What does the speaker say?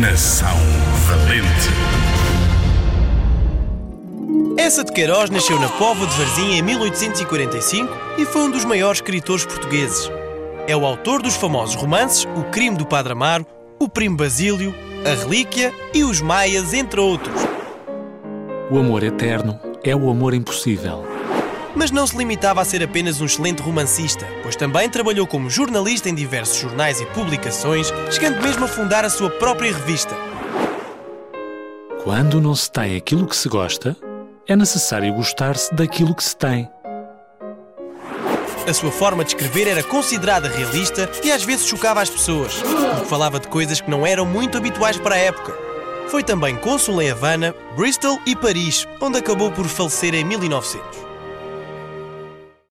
Coração valente. Essa de Queiroz nasceu na Póvoa de Varzim em 1845 e foi um dos maiores escritores portugueses. É o autor dos famosos romances O Crime do Padre Amaro, O Primo Basílio, A Relíquia e Os Maias, entre outros. O amor eterno é o amor impossível. Mas não se limitava a ser apenas um excelente romancista, pois também trabalhou como jornalista em diversos jornais e publicações, chegando mesmo a fundar a sua própria revista. Quando não se tem aquilo que se gosta, é necessário gostar-se daquilo que se tem. A sua forma de escrever era considerada realista e às vezes chocava as pessoas, porque falava de coisas que não eram muito habituais para a época. Foi também cônsul em Havana, Bristol e Paris, onde acabou por falecer em 1900.